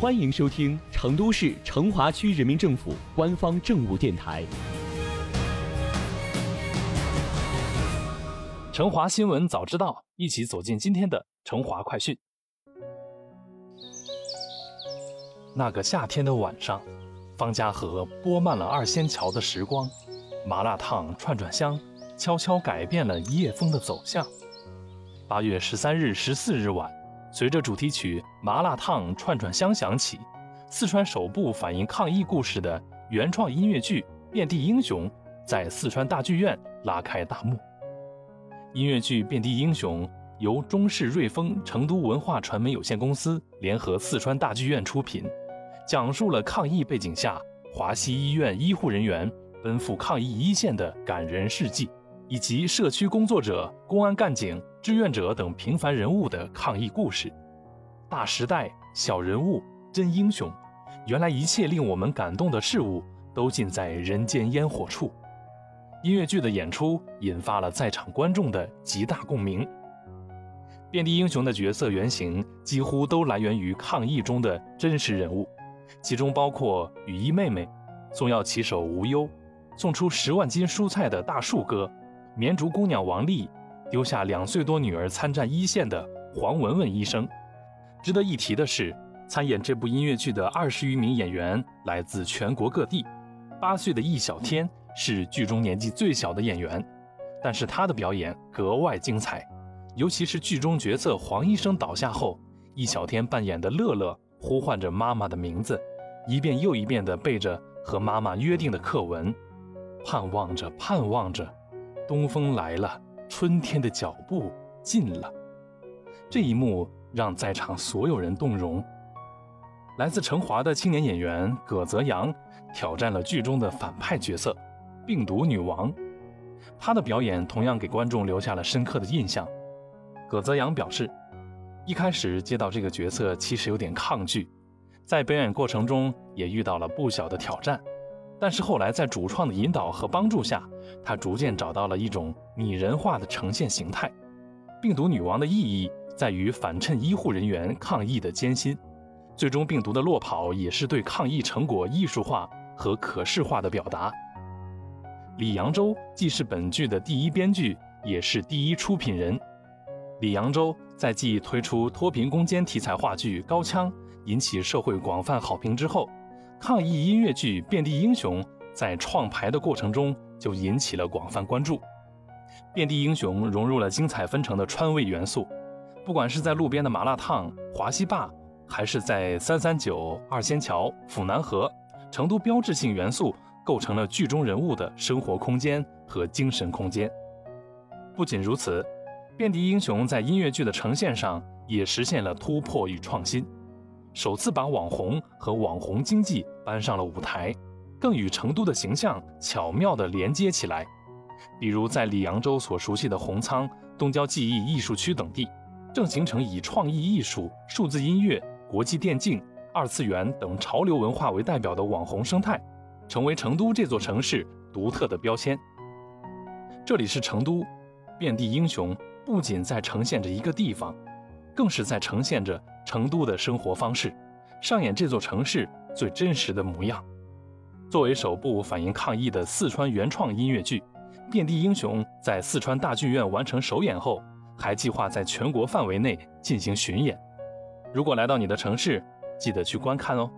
欢迎收听成都市成华区人民政府官方政务电台《成华新闻早知道》，一起走进今天的成华快讯。那个夏天的晚上，方家河播漫了二仙桥的时光，麻辣烫串串香，悄悄改变了夜风的走向。八月十三日、十四日晚。随着主题曲《麻辣烫串串香》响起，四川首部反映抗疫故事的原创音乐剧《遍地英雄》在四川大剧院拉开大幕。音乐剧《遍地英雄》由中视瑞丰成都文化传媒有限公司联合四川大剧院出品，讲述了抗疫背景下华西医院医护人员奔赴抗疫一线的感人事迹。以及社区工作者、公安干警、志愿者等平凡人物的抗疫故事，大时代、小人物、真英雄，原来一切令我们感动的事物都尽在人间烟火处。音乐剧的演出引发了在场观众的极大共鸣。遍地英雄的角色原型几乎都来源于抗疫中的真实人物，其中包括雨衣妹妹、送药骑手无忧、送出十万斤蔬菜的大树哥。绵竹姑娘王丽丢下两岁多女儿参战一线的黄文文医生。值得一提的是，参演这部音乐剧的二十余名演员来自全国各地。八岁的易小天是剧中年纪最小的演员，但是他的表演格外精彩。尤其是剧中角色黄医生倒下后，易小天扮演的乐乐呼唤着妈妈的名字，一遍又一遍地背着和妈妈约定的课文，盼望着，盼望着。东风来了，春天的脚步近了。这一幕让在场所有人动容。来自成华的青年演员葛泽阳挑战了剧中的反派角色——病毒女王。他的表演同样给观众留下了深刻的印象。葛泽阳表示，一开始接到这个角色其实有点抗拒，在表演过程中也遇到了不小的挑战。但是后来，在主创的引导和帮助下，他逐渐找到了一种拟人化的呈现形态。病毒女王的意义在于反衬医护人员抗疫的艰辛，最终病毒的落跑也是对抗疫成果艺术化和可视化的表达。李扬洲既是本剧的第一编剧，也是第一出品人。李扬洲在继推出脱贫攻坚题材话剧《高腔》引起社会广泛好评之后。抗疫音乐剧《遍地英雄》在创排的过程中就引起了广泛关注。《遍地英雄》融入了精彩纷呈的川味元素，不管是在路边的麻辣烫、华西坝，还是在三三九、二仙桥、府南河，成都标志性元素构成了剧中人物的生活空间和精神空间。不仅如此，《遍地英雄》在音乐剧的呈现上也实现了突破与创新。首次把网红和网红经济搬上了舞台，更与成都的形象巧妙地连接起来。比如在李扬州所熟悉的红仓、东郊记忆艺术区等地，正形成以创意艺术、数字音乐、国际电竞、二次元等潮流文化为代表的网红生态，成为成都这座城市独特的标签。这里是成都，遍地英雄不仅在呈现着一个地方。更是在呈现着成都的生活方式，上演这座城市最真实的模样。作为首部反映抗疫的四川原创音乐剧，《遍地英雄》在四川大剧院完成首演后，还计划在全国范围内进行巡演。如果来到你的城市，记得去观看哦。